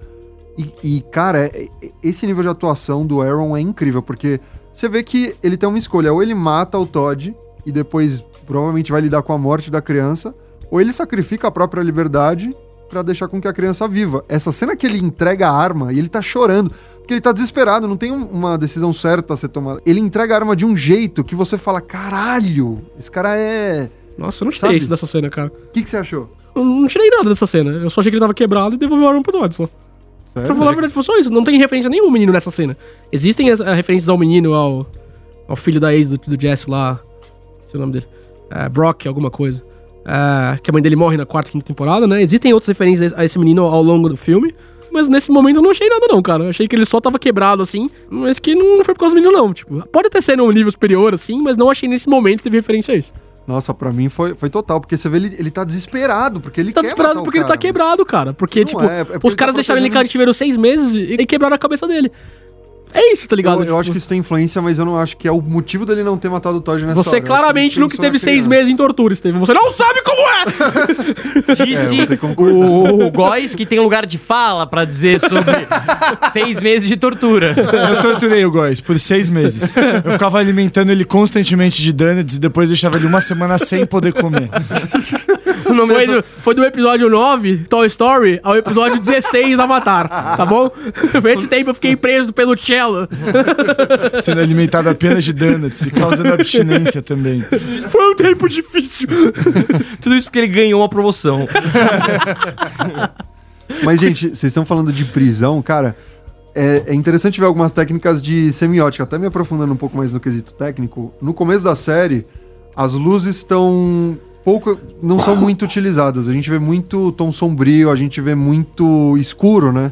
E, e, cara, é- é- esse nível de atuação do Aaron é incrível, porque você vê que ele tem uma escolha. Ou ele mata o Todd e depois provavelmente vai lidar com a morte da criança, ou ele sacrifica a própria liberdade pra deixar com que a criança viva. Essa cena que ele entrega a arma e ele tá chorando, porque ele tá desesperado, não tem um- uma decisão certa a ser tomada. Ele entrega a arma de um jeito que você fala: caralho, esse cara é. Nossa, eu não tirei isso dessa cena, cara. O que, que você achou? Eu não tirei nada dessa cena. Eu só achei que ele tava quebrado e devolveu a arma pro só. Sério? Pra falar a verdade, foi só isso. Não tem referência nenhuma ao menino nessa cena. Existem as, as referências ao menino, ao, ao filho da ex do, do Jesse lá. Esqueci o nome dele. É, Brock, alguma coisa. É, que a mãe dele morre na quarta, quinta temporada, né? Existem outras referências a esse menino ao longo do filme. Mas nesse momento eu não achei nada, não, cara. Eu achei que ele só tava quebrado, assim. Mas que não foi por causa do menino, não. Tipo, pode até ser num nível superior, assim, mas não achei nesse momento que teve referência a isso. Nossa, pra mim foi, foi total, porque você vê ele, ele tá desesperado, porque ele tá desesperado porque ele tá cara, quebrado, cara. Porque, tipo, é, é porque os caras tá deixaram ele protegendo- cativeiro seis meses e e quebraram a cabeça dele. É isso, tá ligado? Eu, eu Tipo, acho que isso tem influência, mas eu não acho que é o motivo dele não ter matado o Todd nessa Você hora. Claramente nunca esteve seis criança. meses em tortura, Steven. Você não sabe como é! Disse concordar. o, o Góis que tem lugar de fala pra dizer sobre seis meses de tortura. Eu torturei o Góis por seis meses. Eu ficava alimentando ele constantemente de donuts e depois deixava ele uma semana sem poder comer. Foi dessa- do, foi do episódio 9, Toy Story, ao episódio 16, Avatar. Tá bom? Esse tempo eu fiquei preso pelo Sendo alimentado apenas de donuts e causando abstinência também. Foi um tempo difícil. Tudo isso porque ele ganhou uma promoção. Mas, gente, vocês estão falando de prisão, cara. É, é interessante ver algumas técnicas de semiótica, até me aprofundando um pouco mais no quesito técnico. No começo da série, as luzes estão pouco. não são muito utilizadas. A gente vê muito tom sombrio, a gente vê muito escuro, né?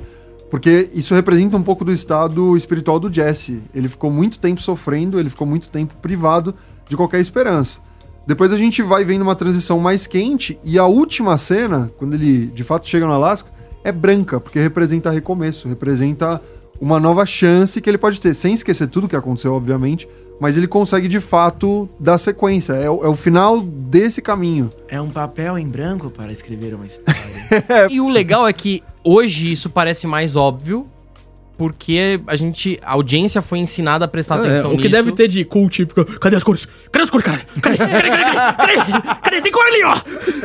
Porque isso representa um pouco do estado espiritual do Jesse. Ele ficou muito tempo sofrendo, ele ficou muito tempo privado de qualquer esperança. Depois a gente vai vendo uma transição mais quente e a última cena, quando ele de fato chega no Alasca, é branca, porque representa recomeço, representa uma nova chance que ele pode ter, sem esquecer tudo que aconteceu, obviamente, mas ele consegue de fato dar sequência. É, o- é o final desse caminho. É um papel em branco para escrever uma história. E o legal é que hoje isso parece mais óbvio, porque a gente, a audiência foi ensinada a prestar atenção É, o que nisso. deve ter de cool, tipo, cadê as cores? Cadê as cores, cara? Cadê? Cadê, cadê, cadê? Cadê? Cadê? Tem cor ali, ó!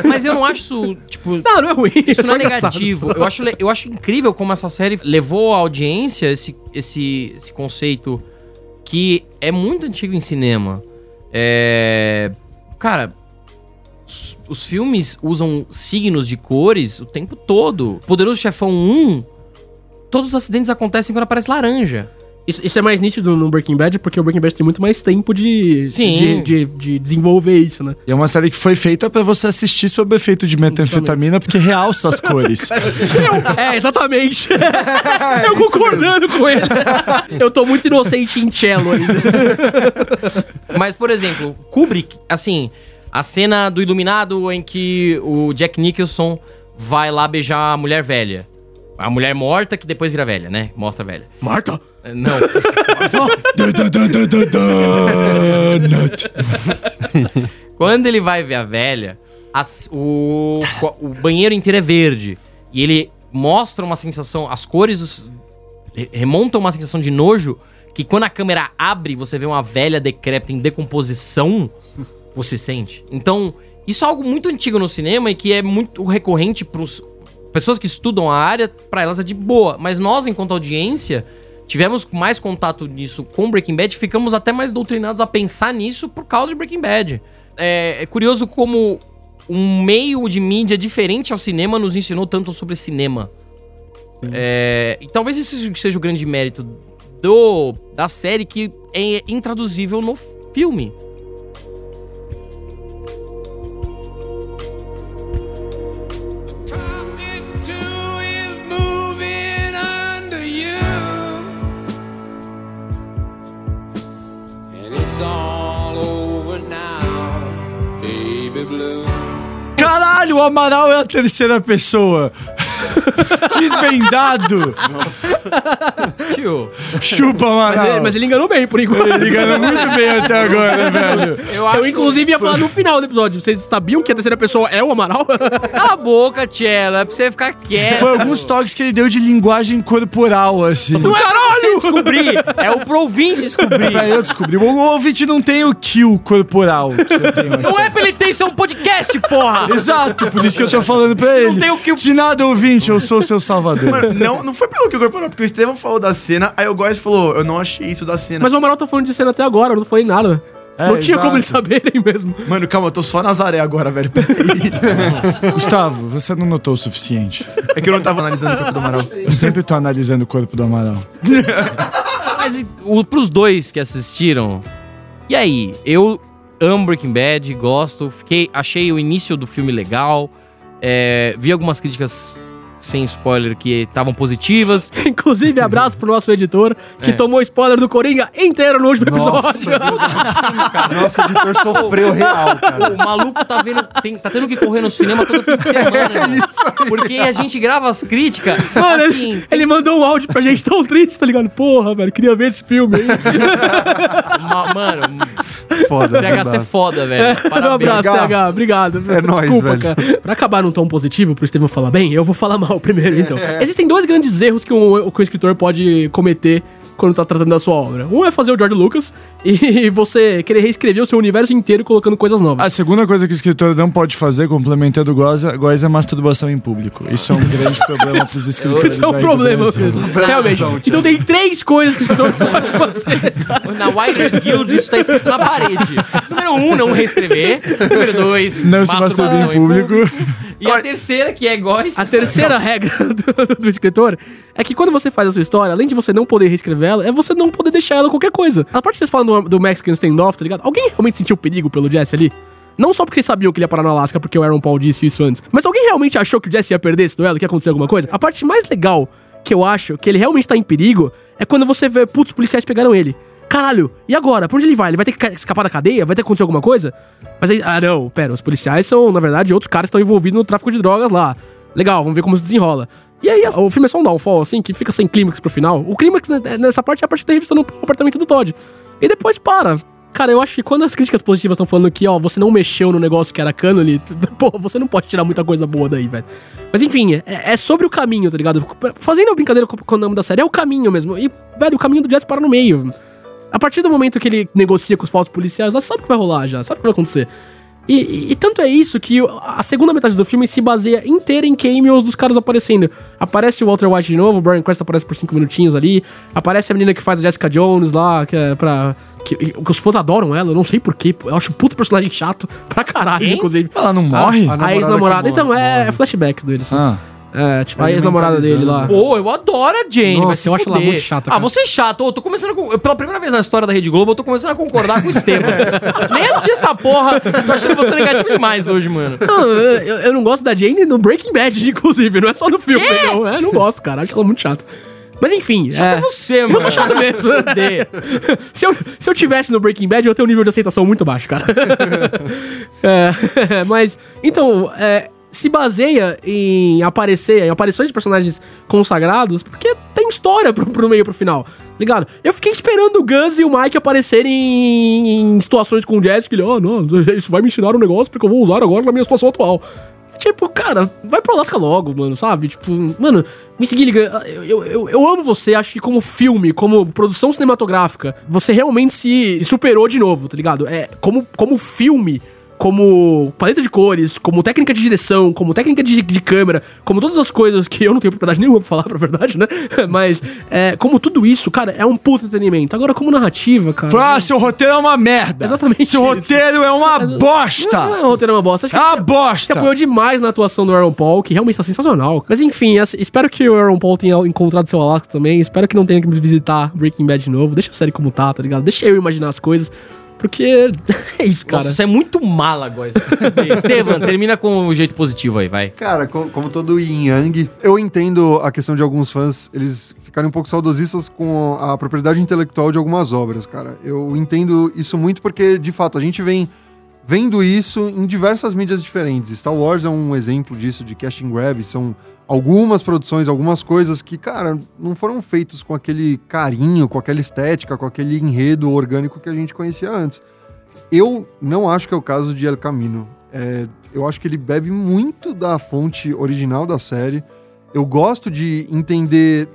Mas eu não acho isso, tipo, Não, não é ruim. Isso só não é engraçado. negativo. Eu acho, eu acho incrível como essa série levou à audiência esse, esse, esse conceito que é muito antigo em cinema. É. Cara. Os, os filmes usam signos de cores o tempo todo. Poderoso Chefão 1, todos os acidentes acontecem quando aparece laranja. Isso, isso é mais nítido no Breaking Bad, porque o Breaking Bad tem muito mais tempo de, Sim. de, de, de desenvolver isso, né? E é uma série que foi feita pra você assistir sob efeito de metanfetamina, porque realça as cores. é, exatamente. Eu concordando com ele. Eu tô muito inocente em cello ainda. Mas, por exemplo, Kubrick, assim, a cena do Iluminado em que o Jack Nicholson vai lá beijar a mulher velha. A mulher morta que depois vira velha, né? Mostra a velha. Marta! Eh, Não. Quando ele vai ver a velha, as- o, o banheiro inteiro é verde. E ele mostra uma sensação. As cores remontam uma sensação de nojo que quando a câmera abre, você vê uma velha decrépita em decomposição, você sente. Então, isso é algo muito antigo no cinema e que é muito recorrente pros pessoas que estudam a área, pra elas é de boa. Mas nós, enquanto audiência, tivemos mais contato nisso com Breaking Bad, ficamos até mais doutrinados a pensar nisso por causa de Breaking Bad. É, é curioso como um meio de mídia diferente ao cinema nos ensinou tanto sobre cinema. É, e talvez esse seja o grande mérito do da série que é intraduzível no filme. O Amaral é a terceira pessoa. Desvendado. Tio, Chupa, Amaral. Mas ele, mas ele enganou bem, por enquanto. Ele ganhou muito bem até agora, velho. eu acho... Eu, inclusive, ia falar no final do episódio. Vocês sabiam que a terceira pessoa é o Amaral? Cala a boca, Tchela, é pra você ficar quieto. Foi alguns toques que ele deu de linguagem corporal, assim. Não é pra você descobrir, é o pro ouvinte descobrir. Pra eu descobrir. O ouvinte não tem o kill corporal que eu tenho aqui. Não é pra ele ter isso, é um podcast, porra! Exato, por isso que eu tô falando pra ele. tem o que- De nada, ouvinte, eu sou seu salvador. Mano, não, não foi pelo que o corporal, porque o Estevão falou da cena, aí o Góis falou, eu não achei isso da cena. Mas o Amaral tá falando de cena até agora, eu não falei nada. É, não tinha exato. como eles saberem mesmo. Mano, calma, eu tô só Nazaré agora, velho. Gustavo, você não notou o suficiente. É que eu não tava analisando o corpo do Amaral. Eu sempre tô analisando o corpo do Amaral. Mas o, pros dois que assistiram, e aí? Eu amo Breaking Bad, gosto, fiquei, achei o início do filme legal, é, vi algumas críticas sem spoiler que estavam positivas. Inclusive, abraço pro nosso editor, que É. tomou spoiler do Coringa inteiro no último Nossa, episódio. cara, nosso editor sofreu real, cara. O maluco tá vendo, tem- tá tendo que correr no cinema todo fim de semana. mano. Porque a gente grava as críticas, Mano, assim, ele, ele mandou um áudio pra gente tão triste, tá ligado? Porra, velho, queria ver esse filme aí. ma- mano, Foda, THC é verdade. foda, velho. um Parabéns. abraço, TH. TH, obrigado. É nóis, Desculpa, velho. cara. Pra acabar num tom positivo, pro Estevão falar bem, eu vou falar mal primeiro, então. Existem dois grandes erros que um, que um escritor pode cometer quando tá tratando da sua obra. Um é fazer o George Lucas e você querer reescrever o seu universo inteiro colocando coisas novas. A segunda coisa que o escritor não pode fazer, complementando o Goza é masturbação em público. Isso é um grande problema pros escritores. Isso é um problema mesmo. Realmente. Então tem três coisas que o escritor não pode fazer. Na Writers Guild isso tá escrito na parede. Número um, não reescrever. Número dois, Não se masturbe em público. E a terceira, que é iguais. A terceira regra do, do escritor é que quando você faz a sua história, além de você não poder reescrever ela, é você não poder deixar ela qualquer coisa. A parte que vocês falam do, do Mexican Standoff, tá ligado? Alguém realmente sentiu perigo pelo Jesse ali? Não só porque vocês sabiam que ele ia parar no Alasca, porque o Aaron Paul disse isso antes. Mas alguém realmente achou que o Jesse ia perder esse duelo, que ia acontecer alguma coisa? A parte mais legal que eu acho que ele realmente tá em perigo é quando você vê, putz, os policiais pegaram ele. Caralho, e agora? Pra onde ele vai? Ele vai ter que ca- escapar da cadeia? Vai ter que acontecer alguma coisa? Mas aí, ah não, pera, os policiais são, na verdade, outros caras estão envolvidos no tráfico de drogas lá. Legal, vamos ver como isso desenrola. E aí, o filme é só um downfall, assim, que fica sem clímax pro final. O clímax nessa parte é a parte que tá revistando o apartamento do Todd. E depois para. Cara, eu acho que quando as críticas positivas estão falando que, ó, você não mexeu no negócio que era cânone, pô, você não pode tirar muita coisa boa daí, velho. Mas enfim, é, é sobre o caminho, tá ligado? Fazendo a brincadeira com o nome da série, é o caminho mesmo. E, velho, o caminho do Jazz para no meio. A partir do momento que ele negocia com os falsos policiais, já sabe o que vai rolar já, sabe o que vai acontecer. E, e- e tanto é isso que a segunda metade do filme se baseia inteira em cameos dos caras aparecendo. Aparece o Walter White de novo, o Brian Crest aparece por cinco minutinhos ali. Aparece a menina que faz a Jessica Jones lá, que é pra. Que, que os fãs adoram ela, eu não sei porquê. Eu acho um puto personagem chato pra caralho, Quem? inclusive. Ela não morre? a A namorada ex-namorada. Então, é, é flashbacks dele, assim. Ah. É, tipo, a ex-namorada dele lá. Pô, eu adoro a Jane. Nossa, vai se eu acho ela fuder. muito chata, Ah, cara. você é chato. Eu tô começando com... eu, Pela primeira vez na história da Rede Globo, eu tô começando a concordar com o Estevam. Nem assisti essa porra. Tô achando você negativo demais hoje, mano. Não, eu, eu não gosto da Jane no Breaking Bad, inclusive, não é só no filme, não. É, não gosto, cara. Acho ela muito chata. Mas enfim. Chato é você, mano. Eu sou chato mesmo. Se, eu, se eu tivesse no Breaking Bad, eu ia ter um nível de aceitação muito baixo, cara. É, mas, então, é, se baseia em aparecer, em aparições de personagens consagrados, porque tem história pro, pro meio pro final, ligado? Eu fiquei esperando o Gus e o Mike aparecerem em, situações com o Jesse, que ele, oh, não, isso vai me ensinar um negócio porque eu vou usar agora na minha situação atual. Tipo, cara, vai pro Alaska logo, mano, sabe? Tipo, mano, liga, eu, eu, eu, eu amo você, acho que como filme, como produção cinematográfica, você realmente se superou de novo, tá ligado? É, como, como filme, como paleta de cores, como técnica de direção, como técnica de, de câmera, como todas as coisas que eu não tenho propriedade nenhuma pra falar, pra verdade, né? Mas, é, como tudo isso, cara, é um puto entretenimento. Agora, como narrativa, cara... Ah, seu roteiro é uma merda. Exatamente Seu isso. roteiro é uma Não, bosta. não, o roteiro é uma bosta. Acho que É uma se bosta. apoiou demais na atuação do Aaron Paul, que realmente tá sensacional. Mas enfim, espero que o Aaron Paul tenha encontrado seu Alaska também. Espero que não tenha que me visitar Breaking Bad de novo. Deixa a série como tá, tá ligado? Deixa eu imaginar as coisas. Porque é isso, cara. Nossa, você é muito mala agora. Estevam, termina com o jeito positivo aí, vai. Cara, co- como todo yin yang, eu entendo a questão de alguns fãs eles ficarem um pouco saudosistas com a propriedade intelectual de algumas obras, cara. Eu entendo isso muito porque, de fato, a gente vem vendo isso em diversas mídias diferentes. Star Wars é um exemplo disso, de casting grab. São algumas produções, algumas coisas que, cara, não foram feitos com aquele carinho, com aquela estética, com aquele enredo orgânico que a gente conhecia antes. Eu não acho que é o caso de El Camino. É, eu acho que ele bebe muito da fonte original da série. Eu gosto de entender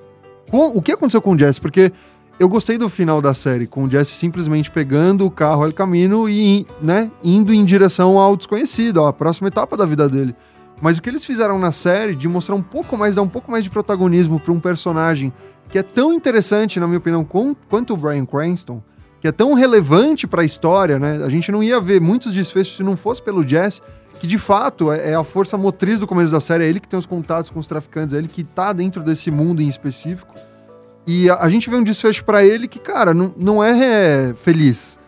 com- o que aconteceu com o Jesse, porque eu gostei do final da série, com o Jesse simplesmente pegando o carro El Camino e né, indo em direção ao desconhecido, à próxima etapa da vida dele. Mas o que eles fizeram na série de mostrar um pouco mais, dar um pouco mais de protagonismo para um personagem que é tão interessante, na minha opinião, com- quanto o Bryan Cranston, que é tão relevante para a história, né? A gente não ia ver muitos desfechos se não fosse pelo Jesse, que de fato é é a força motriz do começo da série, é ele que tem os contatos com os traficantes, é ele que tá dentro desse mundo em específico. E a, a gente vê um desfecho pra ele que, cara, não, não é, é feliz.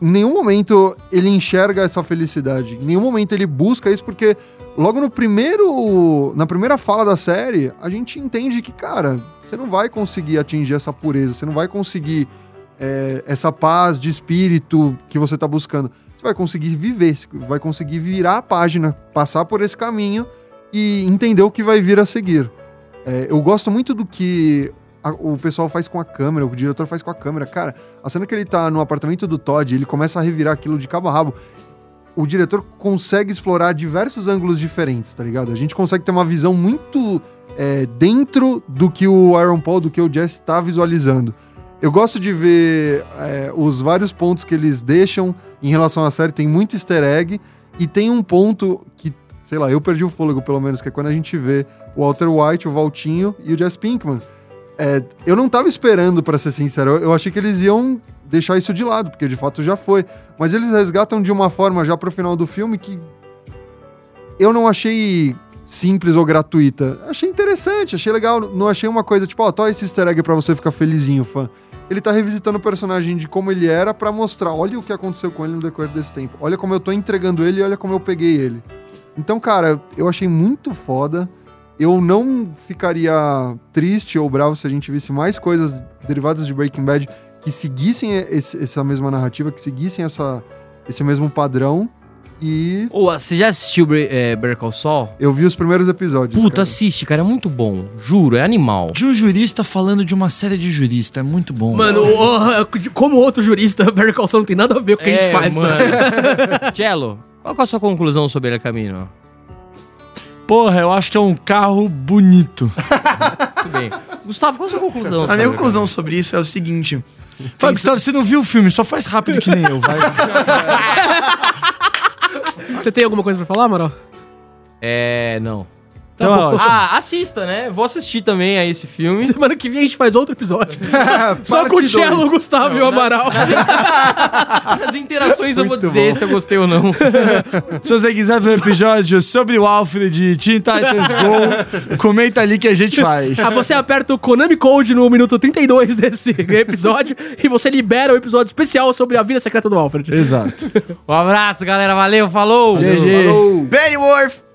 Em nenhum momento ele enxerga essa felicidade. Em nenhum momento ele busca isso, porque logo no primeiro. Na primeira fala da série, a gente entende que, cara, você não vai conseguir atingir essa pureza, você não vai conseguir é, essa paz de espírito que você tá buscando. Você vai conseguir viver, vai conseguir virar a página, passar por esse caminho e entender o que vai vir a seguir. É, eu gosto muito do que o pessoal faz com a câmera, o diretor faz com a câmera. Cara, a cena que ele tá no apartamento do Todd, ele começa a revirar aquilo de cabo a rabo. O diretor consegue explorar diversos ângulos diferentes, tá ligado? A gente consegue ter uma visão muito é, dentro do que o Aaron Paul, do que o Jesse tá visualizando. Eu gosto de ver é, os vários pontos que eles deixam em relação à série. Tem muito easter egg e tem um ponto que, sei lá, eu perdi o fôlego pelo menos, que é quando a gente vê o Walter White, o Valtinho e o Jess Pinkman. É, eu não tava esperando, pra ser sincero. Eu, eu achei que eles iam deixar isso de lado, porque de fato já foi. Mas eles resgatam de uma forma já pro final do filme que eu não achei simples ou gratuita. Achei interessante, achei legal. Não achei uma coisa tipo, ó, tó esse easter egg pra você ficar felizinho, fã. Ele tá revisitando o personagem de como ele era pra mostrar, olha o que aconteceu com ele no decorrer desse tempo. Olha como eu tô entregando ele e olha como eu peguei ele. Então, cara, eu achei muito foda. Eu não ficaria triste ou bravo se a gente visse mais coisas derivadas de Breaking Bad que seguissem esse- essa mesma narrativa, que seguissem essa, esse mesmo padrão. E Ô, você já assistiu Bre- é, Better Call Saul? eu vi os primeiros episódios. Puta, cara. assiste, cara, é muito bom. Juro, é animal. De um jurista falando de uma série de jurista. É muito bom. Mano, o- como outro jurista, Better Call Saul não tem nada a ver com o que a gente faz, mano. tá? Cello, qual é a sua conclusão sobre El Camino? Porra, eu acho que é um carro bonito. Tudo bem. Gustavo, qual a sua conclusão? A minha conclusão sobre isso é o seguinte: Fala, Gustavo, você não viu o filme, só faz rápido que nem eu, vai. Você tem alguma coisa pra falar, Amaral? É, não. Então, ó, Ah, assista, né? Vou assistir também a esse filme. Semana que vem a gente faz outro episódio. Só com o Cello. Gustavo e o Amaral. Nas interações eu vou dizer se eu gostei ou não. se você quiser ver um episódio sobre o Alfred de Teen Titans Go, comenta ali que a gente faz. Ah, você aperta o Konami Code no minuto 32 desse episódio e você libera o episódio especial sobre a vida secreta do Alfred. Exato. Um abraço, galera. Valeu, falou! GG. Falou! beijo!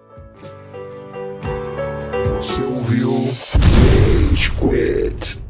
Rage Quit.